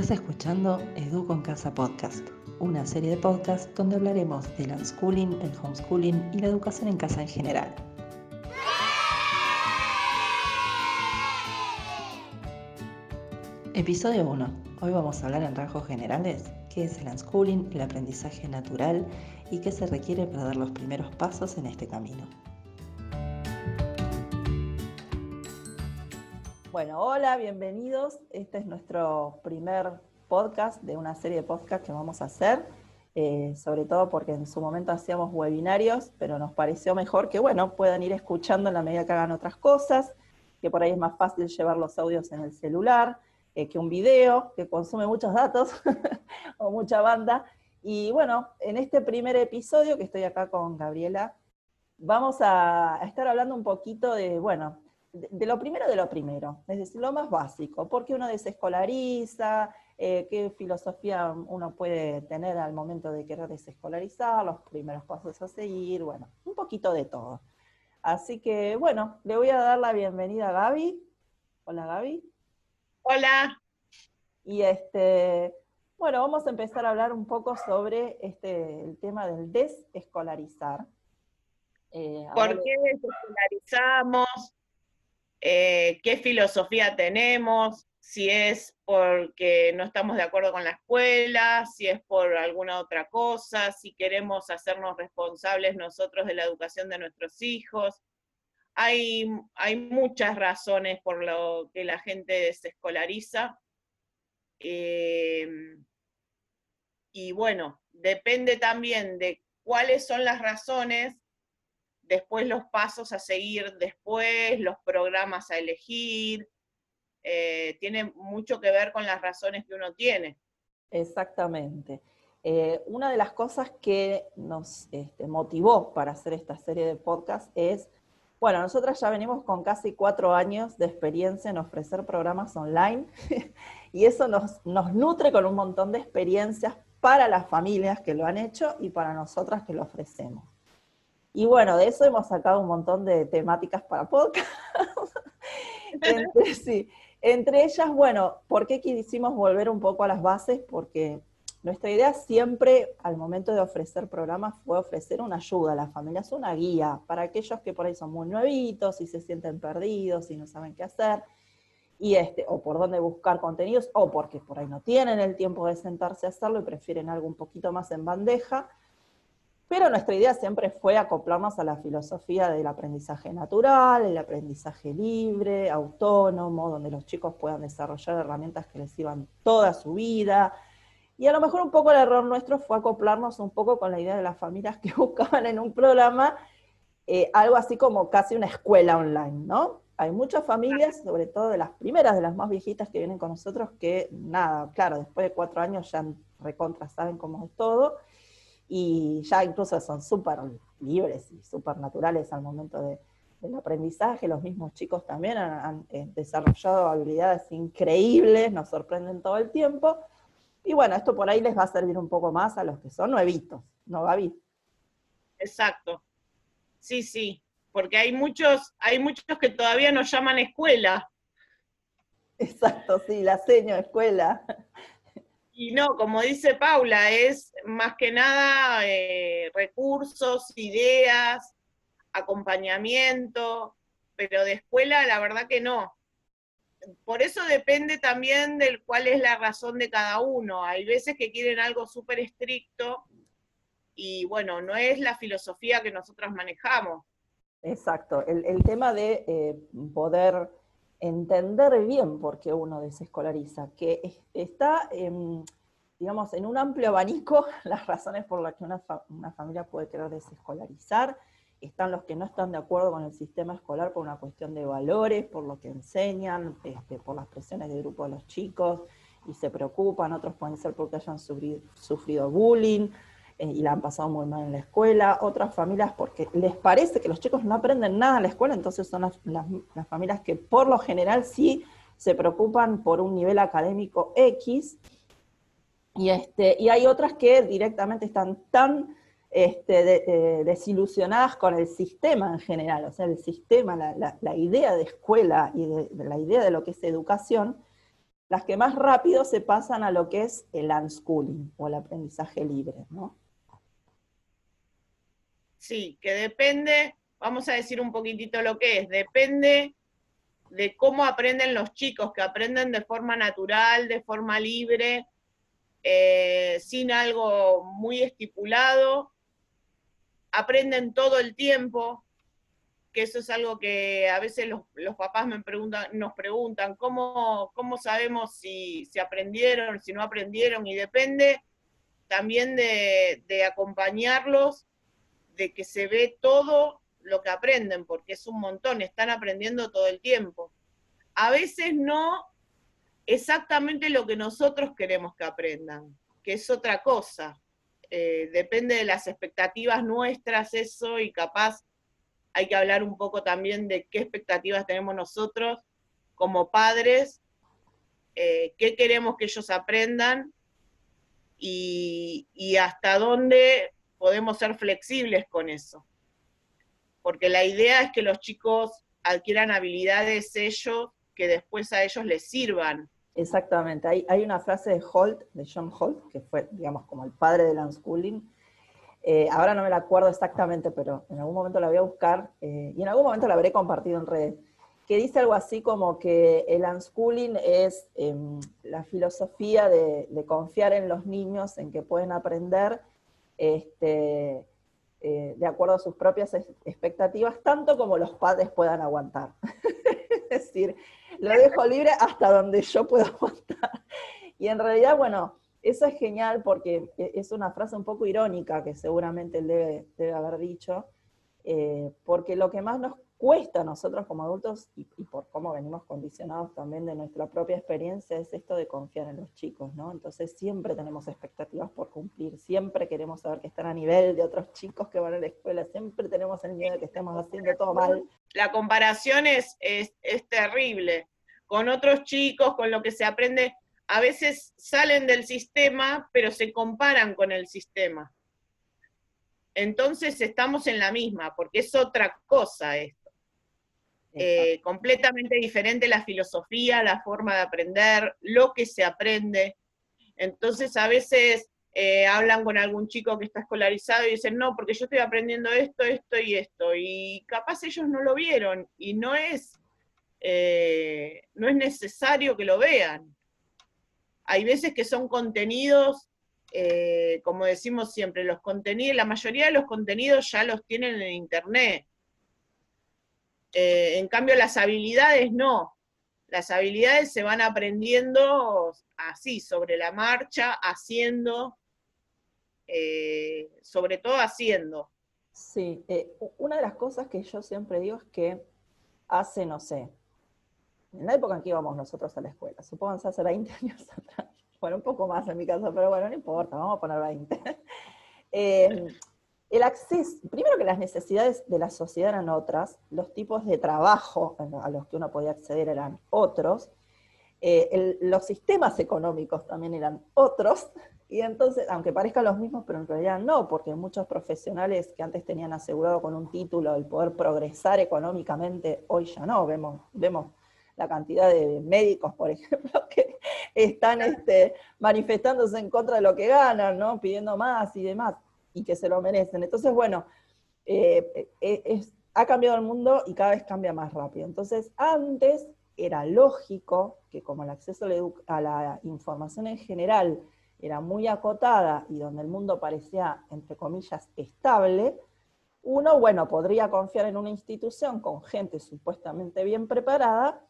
Estás escuchando Educo en Casa Podcast, una serie de podcasts donde hablaremos del unschooling, el homeschooling y la educación en casa en general. Episodio 1. Hoy vamos a hablar en rasgos generales qué es el unschooling, el aprendizaje natural y qué se requiere para dar los primeros pasos en este camino. Bueno, hola, bienvenidos. Este es nuestro primer podcast de una serie de podcasts que vamos a hacer, eh, sobre todo porque en su momento hacíamos webinarios, pero nos pareció mejor que, bueno, puedan ir escuchando en la medida que hagan otras cosas, que por ahí es más fácil llevar los audios en el celular eh, que un video, que consume muchos datos o mucha banda. Y bueno, en este primer episodio, que estoy acá con Gabriela, vamos a estar hablando un poquito de, bueno, de, lo primero de lo primero, es decir, lo más básico, por qué uno desescolariza, eh, qué filosofía uno puede tener al momento de querer desescolarizar, los primeros pasos a seguir, bueno, un poquito de todo. Así que, bueno, le voy a dar la bienvenida a Gaby. Hola Gaby. Hola. Y este, bueno, vamos a empezar a hablar un poco sobre este, el tema del desescolarizar. Eh, ¿Por qué desescolarizamos? Eh, qué filosofía tenemos, si es porque no estamos de acuerdo con la escuela, si es por alguna otra cosa, si queremos hacernos responsables nosotros de la educación de nuestros hijos. Hay, hay muchas razones por lo que la gente desescolariza. Eh, y bueno, depende también de cuáles son las razones después los pasos a seguir después, los programas a elegir, eh, tiene mucho que ver con las razones que uno tiene. Exactamente. Eh, una de las cosas que nos este, motivó para hacer esta serie de podcast es, bueno, nosotras ya venimos con casi cuatro años de experiencia en ofrecer programas online y eso nos, nos nutre con un montón de experiencias para las familias que lo han hecho y para nosotras que lo ofrecemos. Y bueno, de eso hemos sacado un montón de temáticas para podcast. entre, ellas, bueno, ¿por qué quisimos volver un poco a las bases? Porque nuestra idea siempre, al momento de ofrecer programas, fue ofrecer una ayuda a las familias, una guía para aquellos que por ahí son muy nuevitos y se sienten perdidos y no saben qué hacer, y este, o por dónde buscar contenidos, o porque por ahí no tienen el tiempo de sentarse a hacerlo y prefieren algo un poquito más en bandeja pero nuestra idea siempre fue acoplarnos a la filosofía del aprendizaje natural, el aprendizaje libre, autónomo, donde los chicos puedan desarrollar herramientas que les sirvan toda su vida. Y a lo mejor un poco el error nuestro fue acoplarnos un poco con la idea de las familias que buscaban en un programa eh, algo así como casi una escuela online, ¿no? Hay muchas familias, sobre todo de las primeras, de las más viejitas que vienen con nosotros, que nada, claro, después de cuatro años ya recontra saben cómo es todo y ya incluso son súper libres y súper naturales al momento del aprendizaje. Los mismos chicos también han, eh, desarrollado habilidades increíbles, nos sorprenden todo el tiempo. Y bueno, esto por ahí les va a servir un poco más a los que son nuevitos, ¿no, Gaby? Exacto. Sí, sí, porque hay muchos, hay muchos que todavía nos llaman escuela. Exacto, sí, la seño escuela. Y no, como dice Paula, es más que nada eh, recursos, ideas, acompañamiento, pero de escuela la verdad que no. Por eso depende también del cuál es la razón de cada uno. Hay veces que quieren algo súper estricto y bueno, no es la filosofía que nosotros manejamos. Exacto, el, tema de eh, poder entender bien por qué uno desescolariza, que está, digamos, en un amplio abanico las razones por las que una, familia puede querer desescolarizar. Están los que no están de acuerdo con el sistema escolar por una cuestión de valores, por lo que enseñan, este, por las presiones de grupo de los chicos y se preocupan, otros pueden ser porque hayan sufrido bullying, eh, y la han pasado muy mal en la escuela, otras familias porque les parece que los chicos no aprenden nada en la escuela, entonces son las, familias que por lo general sí se preocupan por un nivel académico X, y, este, y hay otras que directamente están tan este, desilusionadas con el sistema en general, o sea, el sistema, la, idea de escuela y de, la idea de lo que es educación, las que más rápido se pasan a lo que es el unschooling o el aprendizaje libre, ¿no? Sí, que depende, vamos a decir un poquitito lo que es, depende de cómo aprenden los chicos, que aprenden de forma natural, de forma libre, eh, sin algo muy estipulado, aprenden todo el tiempo, que eso es algo que a veces los, papás me preguntan, nos preguntan, ¿cómo, cómo sabemos si, si, aprendieron, si no aprendieron? Y depende también de acompañarlos, de que se ve todo lo que aprenden, porque es un montón, están aprendiendo todo el tiempo. A veces no exactamente lo que nosotros queremos que aprendan, que es otra cosa. Eh, depende de las expectativas nuestras eso y capaz hay que hablar un poco también de qué expectativas tenemos nosotros como padres, eh, qué queremos que ellos aprendan y, hasta dónde podemos ser flexibles con eso. Porque la idea es que los chicos adquieran habilidades ellos que después a ellos les sirvan. Exactamente. Hay, hay una frase de Holt, de John Holt, que fue, digamos, como el padre del unschooling, eh, ahora no me la acuerdo exactamente, pero en algún momento la voy a buscar eh, y en algún momento la habré compartido en redes, que dice algo así como que el unschooling es em, la filosofía de, confiar en los niños, en que pueden aprender este, eh, de acuerdo a sus propias expectativas, tanto como los padres puedan aguantar. es decir, lo dejo libre hasta donde yo pueda aguantar. Y en realidad, bueno, eso es genial porque e, es una frase un poco irónica que seguramente él debe, haber dicho, eh, porque lo que más nos cuesta a nosotros como adultos y, por cómo venimos condicionados también de nuestra propia experiencia es esto de confiar en los chicos, ¿no? Entonces siempre tenemos expectativas por cumplir, siempre queremos saber que están a nivel de otros chicos que van a la escuela, siempre tenemos el miedo de que estemos haciendo todo mal. La comparación es, es, es terrible con otros chicos, con lo que se aprende a veces salen del sistema, pero se comparan con el sistema. Entonces estamos en la misma, porque es otra cosa esto. Eh, completamente diferente la filosofía, la forma de aprender, lo que se aprende. Entonces a veces eh, hablan con algún chico que está escolarizado y dicen, no, porque yo estoy aprendiendo esto, esto y esto. Y capaz ellos no lo vieron y no es, eh, no es necesario que lo vean. Hay veces que son contenidos, eh, como decimos siempre, los contenidos, la mayoría de los contenidos ya los tienen en internet. Eh, en cambio, las habilidades no. Las habilidades se van aprendiendo así, sobre la marcha, haciendo, eh, sobre todo haciendo. Sí, una de las cosas que yo siempre digo es que hace, no sé, en la época en que íbamos nosotros a la escuela, supónganse hace 20 años atrás, bueno, un poco más en mi caso, pero bueno, no importa, vamos a poner 20. El acceso, primero que las necesidades de la sociedad eran otras, los tipos de trabajo a los que uno podía acceder eran otros, eh, los sistemas económicos también eran otros, y entonces, aunque parezcan los mismos, pero en realidad no, porque muchos profesionales que antes tenían asegurado con un título el poder progresar económicamente, hoy ya no, vemos, vemos la cantidad de médicos, por ejemplo, que están este, manifestándose en contra de lo que ganan, ¿no? Pidiendo más y demás, y que se lo merecen. Entonces, bueno, eh, eh, ha cambiado el mundo y cada vez cambia más rápido. Entonces, antes era lógico que como el acceso a la información en general era muy acotada y donde el mundo parecía, entre comillas, estable, uno, bueno, podría confiar en una institución con gente supuestamente bien preparada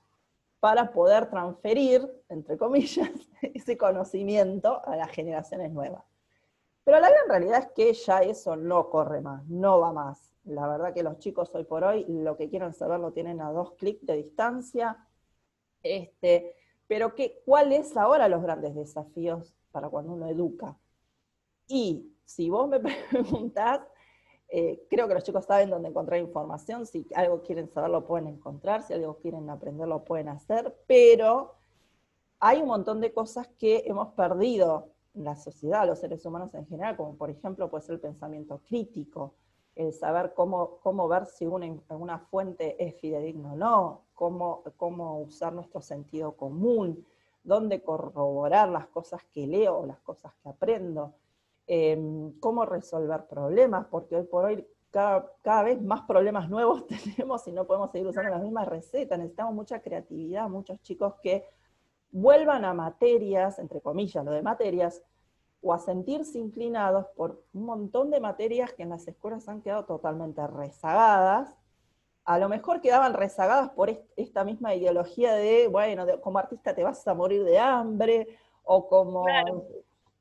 para poder transferir, entre comillas, ese conocimiento a las generaciones nuevas. Pero la gran realidad es que ya eso no corre más, no va más. La verdad que los chicos hoy por hoy lo que quieren saber lo tienen a dos clics de distancia. Este, pero ¿qué, ¿cuáles ahora los grandes desafíos para cuando uno educa? Y si vos me preguntás, eh, creo que los chicos saben dónde encontrar información, si algo quieren saber lo pueden encontrar, si algo quieren aprender lo pueden hacer, pero hay un montón de cosas que hemos perdido la sociedad, los seres humanos en general, como por ejemplo puede ser el pensamiento crítico, el saber cómo, cómo ver si una, una fuente es fidedigna o no, cómo, cómo usar nuestro sentido común, dónde corroborar las cosas que leo, las cosas que aprendo, em, cómo resolver problemas, porque hoy por hoy cada, cada, vez más problemas nuevos tenemos y no podemos seguir usando las mismas recetas, necesitamos mucha creatividad, muchos chicos que vuelvan a materias, entre comillas, lo de materias, o a sentirse inclinados por un montón de materias que en las escuelas han quedado totalmente rezagadas, a lo mejor quedaban rezagadas por esta misma ideología de, bueno, como artista te vas a morir de hambre, o como...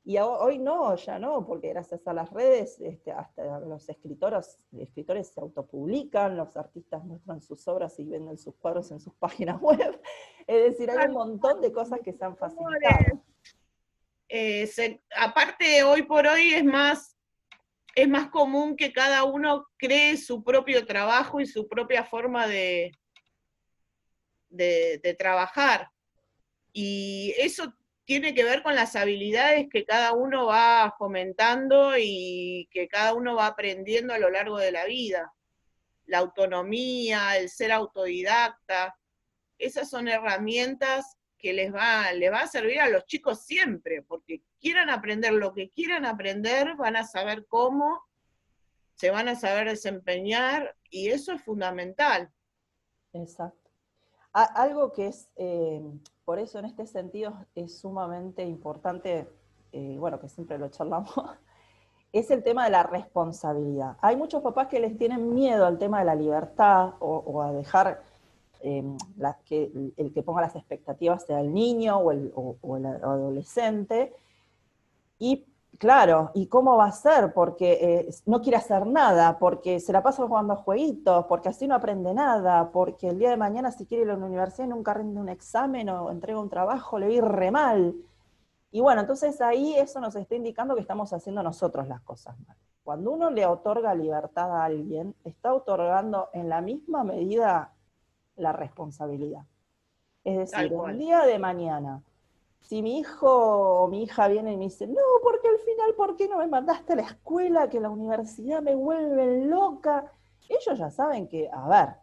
Y hoy no, ya no, porque gracias a las redes, este, hasta los escritores, escritores se autopublican, los artistas muestran sus obras y venden sus cuadros en sus páginas web. Es decir, hay un montón de cosas que se han facilitado. Aparte, hoy por hoy es más, es más común que cada uno cree su propio trabajo y su propia forma de, de, trabajar. Y eso tiene que ver con las habilidades que cada uno va fomentando y que cada uno va aprendiendo a lo largo de la vida. La autonomía, el ser autodidacta, esas son herramientas que les va, les va a servir a los chicos siempre, porque quieran aprender lo que quieran aprender, van a saber cómo, se van a saber desempeñar y eso es fundamental. Exacto. Algo que es, eh, por eso en este sentido es sumamente importante, eh, bueno, que siempre lo charlamos, es el tema de la responsabilidad. Hay muchos papás que les tienen miedo al tema de la libertad o a dejar Em, que, el que ponga las expectativas sea el niño o el, adolescente. Y claro, ¿y cómo va a ser? Porque eh, no quiere hacer nada, porque se la pasa jugando a jueguitos, porque así no aprende nada, porque el día de mañana si quiere ir a la universidad nunca rinde un examen o entrega un trabajo, le va a ir re mal. Y bueno, entonces ahí eso nos está indicando que estamos haciendo nosotros las cosas mal. Cuando uno le otorga libertad a alguien, está otorgando en la misma medida la responsabilidad. Es decir, el día de mañana, si mi hijo o mi hija viene y me dice, no, porque al final, ¿por qué no me mandaste a la escuela? Que la universidad me vuelve loca. Ellos ya saben que, a ver,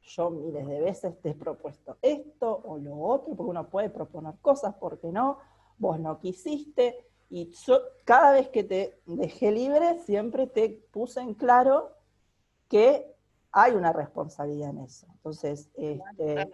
yo miles de veces te he propuesto esto o lo otro, porque uno puede proponer cosas, porque no, vos no quisiste, y yo cada vez que te dejé libre, siempre te puse en claro que hay una responsabilidad en eso. Entonces, este,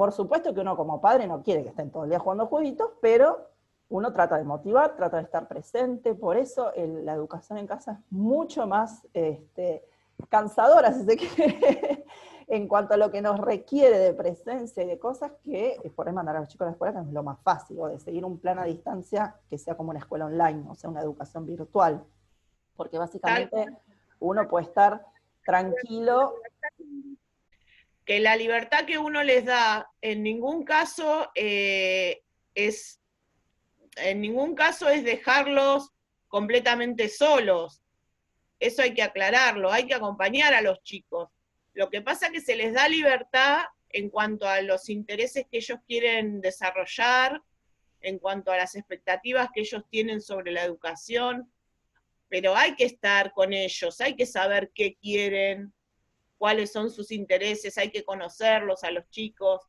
por supuesto que uno como padre no quiere que estén todo el día jugando jueguitos, pero uno trata de motivar, trata de estar presente, por eso la educación en casa es mucho más este, cansadora, si se quiere, en cuanto a lo que nos requiere de presencia y de cosas que por ahí mandar a los chicos a la escuela, que es lo más fácil, o de seguir un plan a distancia que sea como una escuela online, o sea, una educación virtual. Porque básicamente uno puede estar tranquilo. Que la libertad que uno les da en ningún caso eh, es en ningún caso es dejarlos completamente solos. Eso hay que aclararlo, hay que acompañar a los chicos. Lo que pasa es que se les da libertad en cuanto a los intereses que ellos quieren desarrollar, en cuanto a las expectativas que ellos tienen sobre la educación, pero hay que estar con ellos, hay que saber qué quieren, cuáles son sus intereses, hay que conocerlos a los chicos,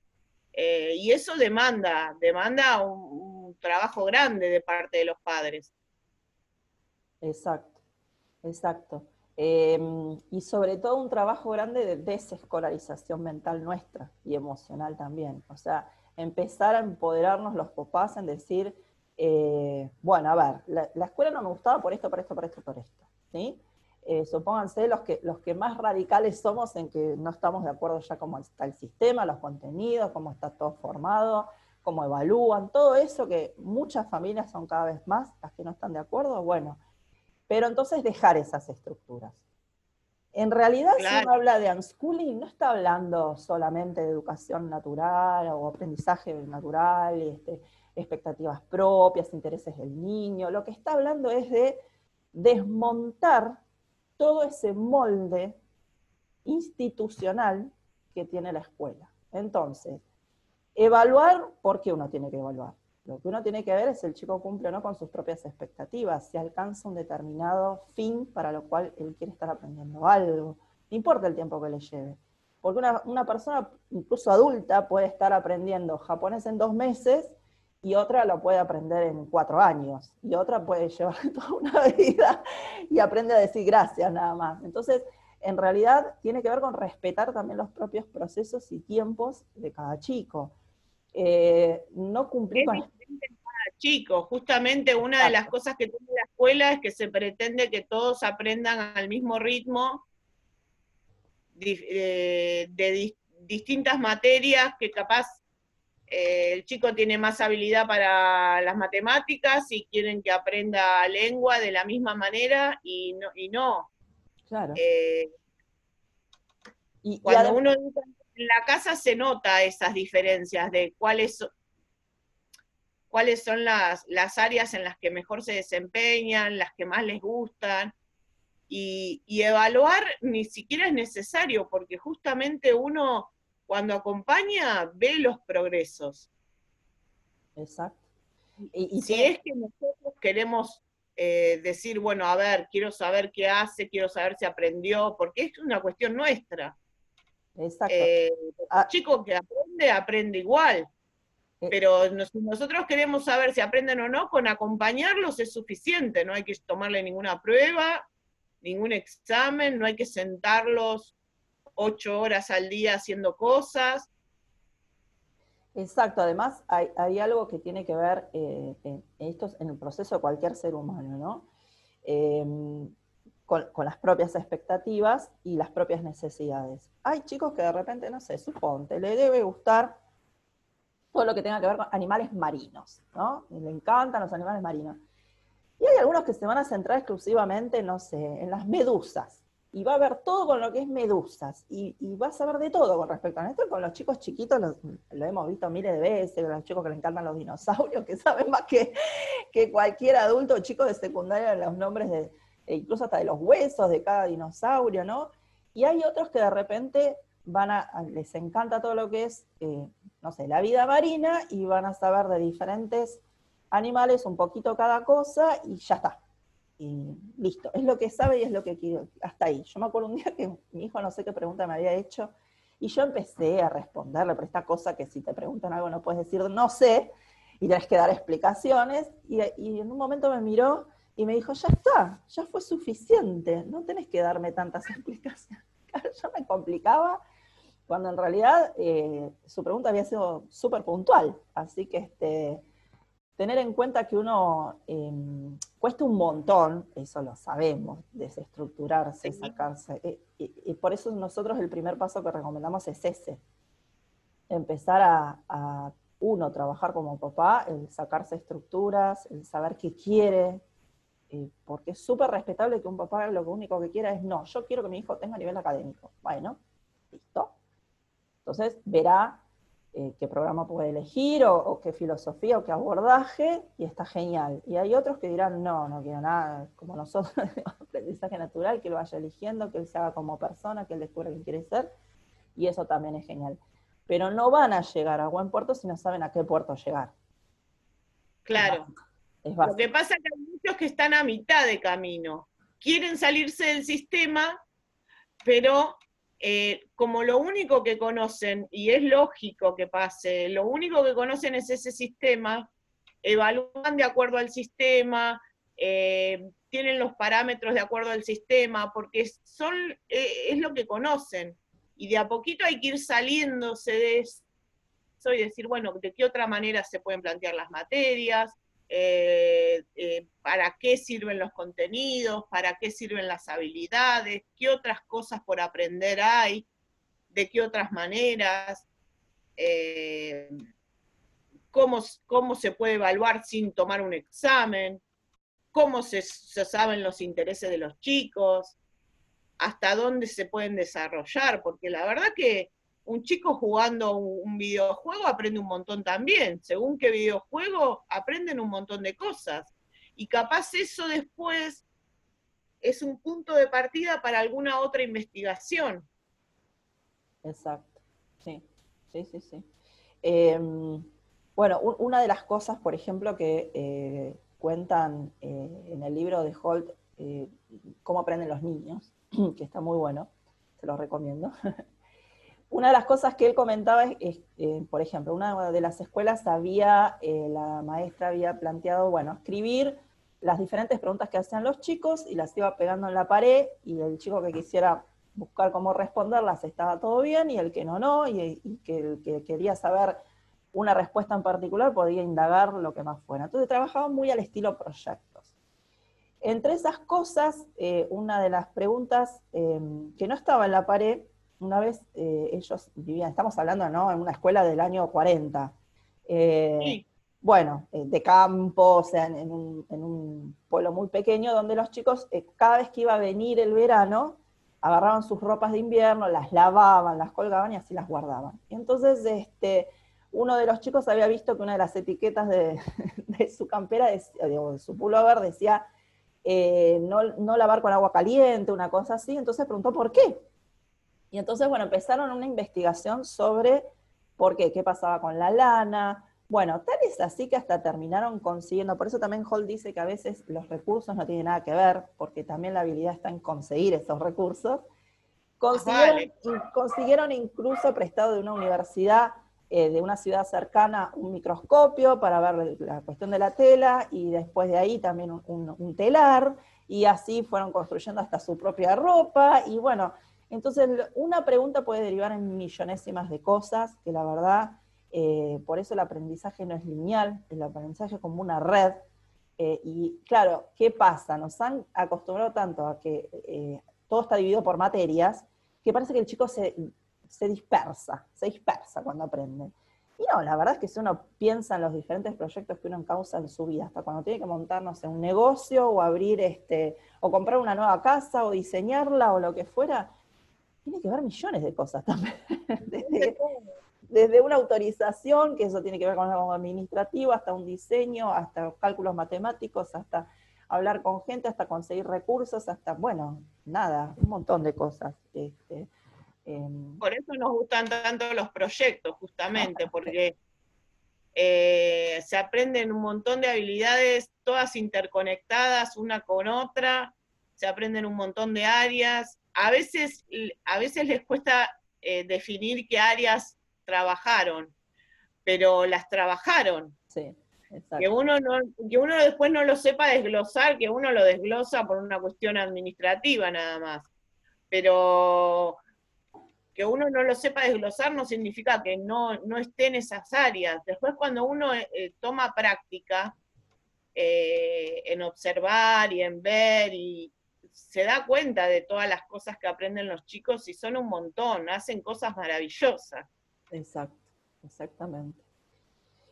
eh, y eso demanda, demanda un, trabajo grande de parte de los padres. Exacto, exacto. Em, y sobre todo un trabajo grande de desescolarización mental nuestra y emocional también. O sea, empezar a empoderarnos los papás en decir, eh, bueno, a ver, la, escuela no me gustaba por esto, por esto, por esto, por esto, ¿sí? Eh, supónganse los que, los que más radicales somos en que no estamos de acuerdo ya cómo está el sistema, los contenidos, cómo está todo formado, cómo evalúan, todo eso que muchas familias son cada vez más las que no están de acuerdo, bueno, pero entonces dejar esas estructuras. En realidad, si uno habla de unschooling, no está hablando solamente de educación natural o aprendizaje natural, este, expectativas propias, intereses del niño. Lo que está hablando es de desmontar todo ese molde institucional que tiene la escuela. Entonces, evaluar, ¿por qué uno tiene que evaluar? Lo que uno tiene que ver es si el chico cumple o no con sus propias expectativas, si alcanza un determinado fin para lo cual él quiere estar aprendiendo algo. No importa el tiempo que le lleve. Porque una, una persona, incluso adulta, puede estar aprendiendo japonés en dos meses y otra lo puede aprender en cuatro años, y otra puede llevar toda una vida y aprende a decir gracias nada más. Entonces, en realidad tiene que ver con respetar también los propios procesos y tiempos de cada chico. Eh, no cumplir con... Cada chico, justamente una de las cosas que tiene la escuela es que se pretende que todos aprendan al mismo ritmo eh, de, distintas materias que capaz eh, el chico tiene más habilidad para las matemáticas y quieren que aprenda lengua de la misma manera y no. Y no. Claro. y, cuando uno en la casa se nota esas diferencias de cuáles, cuáles son las, las áreas en las que mejor se desempeñan, las que más les gustan. Y, evaluar ni siquiera es necesario, porque justamente uno cuando acompaña ve los progresos. Exacto. Y, si es que nosotros queremos eh, decir, bueno, a ver, quiero saber qué hace, quiero saber si aprendió, porque es una cuestión nuestra. Exacto. Eh, ah. chico que aprende, aprende igual. Eh. Pero si nosotros queremos saber si aprenden o no, con acompañarlos es suficiente, no hay que tomarle ninguna prueba, ningún examen, no hay que sentarlos ocho horas al día haciendo cosas. Exacto, además hay, algo que tiene que ver eh, en, el proceso de cualquier ser humano, ¿no? con, las propias expectativas y las propias necesidades. Hay chicos que de repente, no sé, suponte, le debe gustar todo lo que tenga que ver con animales marinos, ¿no? le encantan los animales marinos. Y hay algunos que se van a centrar exclusivamente, no sé, en las medusas. Y va a ver todo con lo que es medusas. Y, va a saber de todo con respecto a esto. Con los chicos chiquitos lo, hemos visto miles de veces, con los chicos que le encantan los dinosaurios, que saben más que, que cualquier adulto o chico de secundaria los nombres de, e incluso hasta de los huesos de cada dinosaurio, ¿no? Y hay otros que de repente van a, les encanta todo lo que es, eh, no sé, la vida marina y van a saber de diferentes animales un poquito cada cosa y ya está. Y listo, es lo que sabe y es lo que quiere, hasta ahí. Yo me acuerdo un día que mi hijo no sé qué pregunta me había hecho y yo empecé a responderle, pero esta cosa que si te preguntan algo no puedes decir no sé y tienes que dar explicaciones y, y en un momento me miró y me dijo, ya está, ya fue suficiente, no tenés que darme tantas explicaciones. Yo me complicaba cuando en realidad eh, su pregunta había sido súper puntual. Así que este, tener en cuenta que uno em, cuesta un montón, eso lo sabemos, desestructurarse, sacarse. Eh, y, por eso nosotros el primer paso que recomendamos es ese. Empezar a, a uno, trabajar como papá, el sacarse estructuras, el saber qué quiere, eh, porque es súper respetable que un papá lo único que quiera es, no, yo quiero que mi hijo tenga nivel académico. Bueno, listo. Entonces verá eh, qué programa puede elegir, o, qué filosofía, o qué abordaje, y está genial. Y hay otros que dirán, no, no quiero nada, como nosotros, aprendizaje natural, que lo vaya eligiendo, que él se haga como persona, que él descubra qué quiere ser, y eso también es genial. Pero no van a llegar a buen puerto si no saben a qué puerto llegar. Claro. Lo que pasa es que hay muchos que están a mitad de camino. Quieren salirse del sistema, pero eh, como lo único que conocen, y es lógico que pase, lo único que conocen es ese sistema, evalúan de acuerdo al sistema, eh, tienen los parámetros de acuerdo al sistema, porque son, eh, es lo que conocen. Y de a poquito hay que ir saliéndose de eso y decir, bueno, ¿de qué otra manera se pueden plantear las materias? Eh, eh, para qué sirven los contenidos, para qué sirven las habilidades, qué otras cosas por aprender hay, de qué otras maneras, eh, cómo, cómo, se puede evaluar sin tomar un examen, cómo se, se saben los intereses de los chicos, hasta dónde se pueden desarrollar, porque la verdad que un chico jugando un videojuego aprende un montón también. Según qué videojuego, aprenden un montón de cosas. Y capaz eso después es un punto de partida para alguna otra investigación. Exacto, sí, sí, sí, sí. Em, bueno, una de las cosas, por ejemplo, que eh, cuentan eh, en el libro de Holt, eh, Cómo aprenden los niños, que está muy bueno, se los recomiendo. una de las cosas que él comentaba es, eh, por ejemplo, una de las escuelas había, eh, la maestra había planteado, bueno, escribir las diferentes preguntas que hacían los chicos y las iba pegando en la pared y el chico que quisiera buscar cómo responderlas estaba todo bien y el que no, no, y, que el que quería saber una respuesta en particular podía indagar lo que más fuera. Entonces trabajaba muy al estilo proyectos. Entre esas cosas, eh, una de las preguntas que no estaba en la pared una vez eh, ellos vivían, estamos hablando, ¿no? En una escuela del año 40. Eh, bueno, eh, de campo, o sea, en, un, pueblo muy pequeño, donde los chicos, cada vez que iba a venir el verano, agarraban sus ropas de invierno, las lavaban, las colgaban y así las guardaban. Y entonces, este, uno de los chicos había visto que una de las etiquetas de, su campera, de, de su pullover, decía no, no lavar con agua caliente, una cosa así, entonces preguntó por qué. Y entonces, bueno, empezaron una investigación sobre por qué, qué pasaba con la lana. Bueno, tal es así que hasta terminaron consiguiendo, por eso también Hall dice que a veces los recursos no tienen nada que ver, porque también la habilidad está en conseguir esos recursos. Consiguieron, consiguieron incluso prestado de una universidad eh, de una ciudad cercana un microscopio para ver la cuestión de la tela y después de ahí también un, telar y así fueron construyendo hasta su propia ropa y bueno, entonces, una pregunta puede derivar en millonésimas de cosas, que la verdad, eh, por eso el aprendizaje no es lineal, el aprendizaje es como una red. Eh, y claro, ¿qué pasa? Nos han acostumbrado tanto a que eh, todo está dividido por materias, que parece que el chico se, se dispersa, se dispersa cuando aprende. Y no, la verdad es que si uno piensa en los diferentes proyectos que uno encausa en su vida, hasta cuando tiene que montarnos un negocio o abrir este, o comprar una nueva casa o diseñarla o lo que fuera, tiene que ver millones de cosas también. desde, una autorización, que eso tiene que ver con algo administrativo, hasta un diseño, hasta cálculos matemáticos, hasta hablar con gente, hasta conseguir recursos, hasta, bueno, nada, un montón de cosas. Este, em, Por eso nos gustan tanto los proyectos, justamente, porque eh, se aprenden un montón de habilidades, todas interconectadas una con otra, se aprenden un montón de áreas, a veces, a veces les cuesta eh, definir qué áreas trabajaron, pero las trabajaron. Sí, Que uno, no, que uno después no lo sepa desglosar, que uno lo desglosa por una cuestión administrativa nada más. Pero que uno no lo sepa desglosar no significa que no, no esté en esas áreas. Después cuando uno eh, toma práctica eh, en observar y en ver y, se da cuenta de todas las cosas que aprenden los chicos y son un montón, hacen cosas maravillosas. Exacto, exactamente.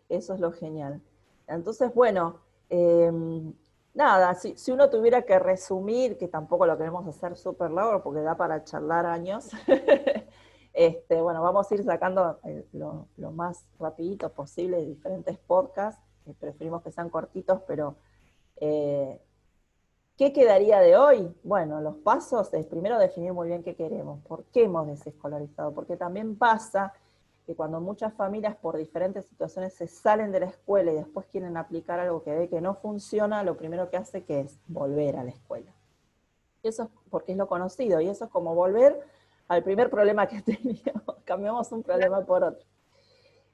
Eso es lo genial. Entonces, bueno, em, nada, si, uno tuviera que resumir, que tampoco lo queremos hacer súper largo porque da para charlar años, este, bueno, vamos a ir sacando eh, lo, más rapidito posible de diferentes podcasts, preferimos que sean cortitos, pero eh, ¿Qué quedaría de hoy? Bueno, los pasos es primero definir muy bien qué queremos, por qué hemos desescolarizado, porque también pasa que cuando muchas familias por diferentes situaciones se salen de la escuela y después quieren aplicar algo que ve que no funciona, lo primero que hace que es volver a la escuela. Eso es porque es lo conocido y eso es como volver al primer problema que teníamos, cambiamos un problema por otro.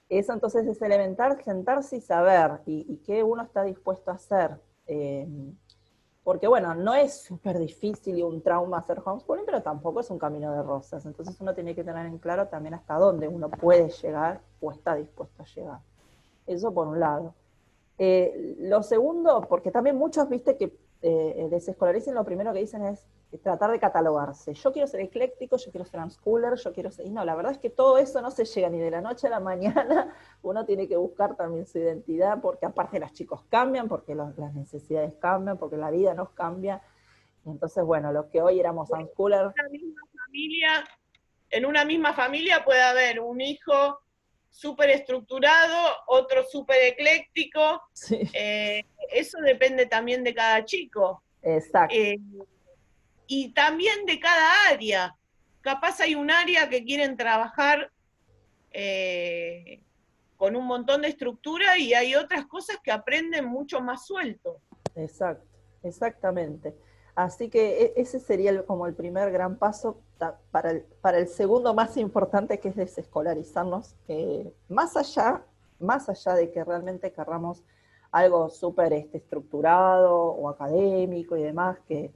Eso entonces es elemental, sentarse y saber y, qué uno está dispuesto a hacer. Eh, porque bueno, no es súper difícil y un trauma hacer homeschooling, pero tampoco es un camino de rosas. Entonces uno tiene que tener en claro también hasta dónde uno puede llegar o está dispuesto a llegar. Eso por un lado. Eh, lo segundo, porque también muchos, viste, que eh, desescolaricen, lo primero que dicen es tratar de catalogarse. Yo quiero ser ecléctico, yo quiero ser unschooler, yo quiero ser... Y no, la verdad es que todo eso no se llega ni de la noche a la mañana. Uno tiene que buscar también su identidad, porque aparte los chicos cambian, porque las necesidades cambian, porque la vida nos cambia. entonces, bueno, los que hoy éramos unschoolers... En una misma familia, en una misma familia puede haber un hijo súper estructurado, otro súper ecléctico. Eh, eso depende también de cada chico. Exacto. Eh, y también de cada área. Capaz hay un área que quieren trabajar eh, con un montón de estructura y hay otras cosas que aprenden mucho más suelto. Exacto, exactamente. Así que e, ese sería como el primer gran paso para el, para el segundo más importante, que es desescolarizarnos, más allá, más allá de que realmente querramos algo súper este, estructurado o académico y demás, que,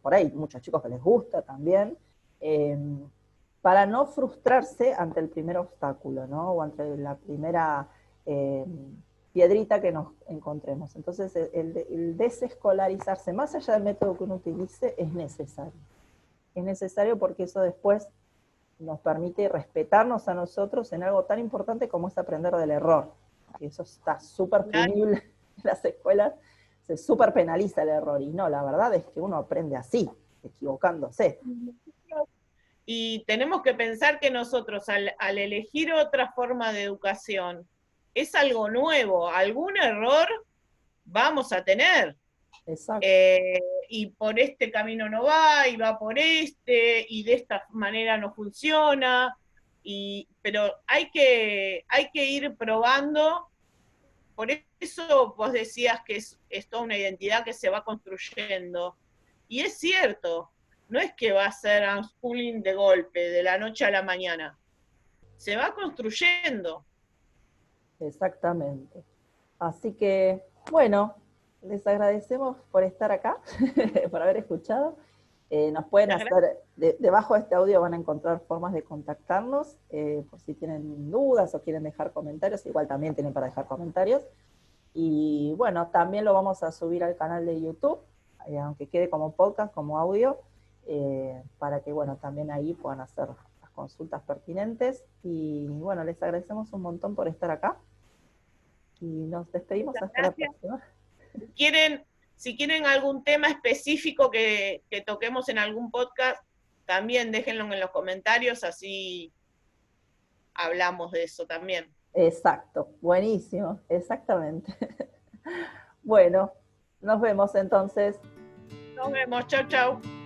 por ahí muchos chicos que les gusta también, em, para no frustrarse ante el primer obstáculo, ¿no? O ante la primera em, piedrita que nos encontremos. Entonces, el, desescolarizarse, más allá del método que uno utilice, es necesario. Es necesario porque eso después nos permite respetarnos a nosotros en algo tan importante como es aprender del error. Eso está súper punible en las escuelas, se súper penaliza el error. Y no, la verdad es que uno aprende así, equivocándose. Y tenemos que pensar que nosotros al, al elegir otra forma de educación, es algo nuevo, algún error vamos a tener. Eh, y por este camino no va, y va por este, y de esta manera no funciona, y, pero hay que, hay que ir probando. Por eso vos decías que es, es toda una identidad que se va construyendo. Y es cierto, no es que va a ser unschooling de golpe, de la noche a la mañana. Se va construyendo. Exactamente. Así que, bueno, les agradecemos por estar acá, por haber escuchado. Eh, nos pueden hacer, debajo de este audio van a encontrar formas de contactarnos, eh, por si tienen dudas o quieren dejar comentarios, igual también tienen para dejar comentarios. Y bueno, también lo vamos a subir al canal de YouTube, eh, aunque quede como podcast, como audio, para que bueno, también ahí puedan hacer las consultas pertinentes. Y bueno, les agradecemos un montón por estar acá. Y nos despedimos hasta la próxima. ¿Quieren, si quieren algún tema específico que, toquemos en algún podcast, también déjenlo en los comentarios, así hablamos de eso también. Exacto, buenísimo, exactamente. bueno, nos vemos entonces. Nos vemos, chau, chau.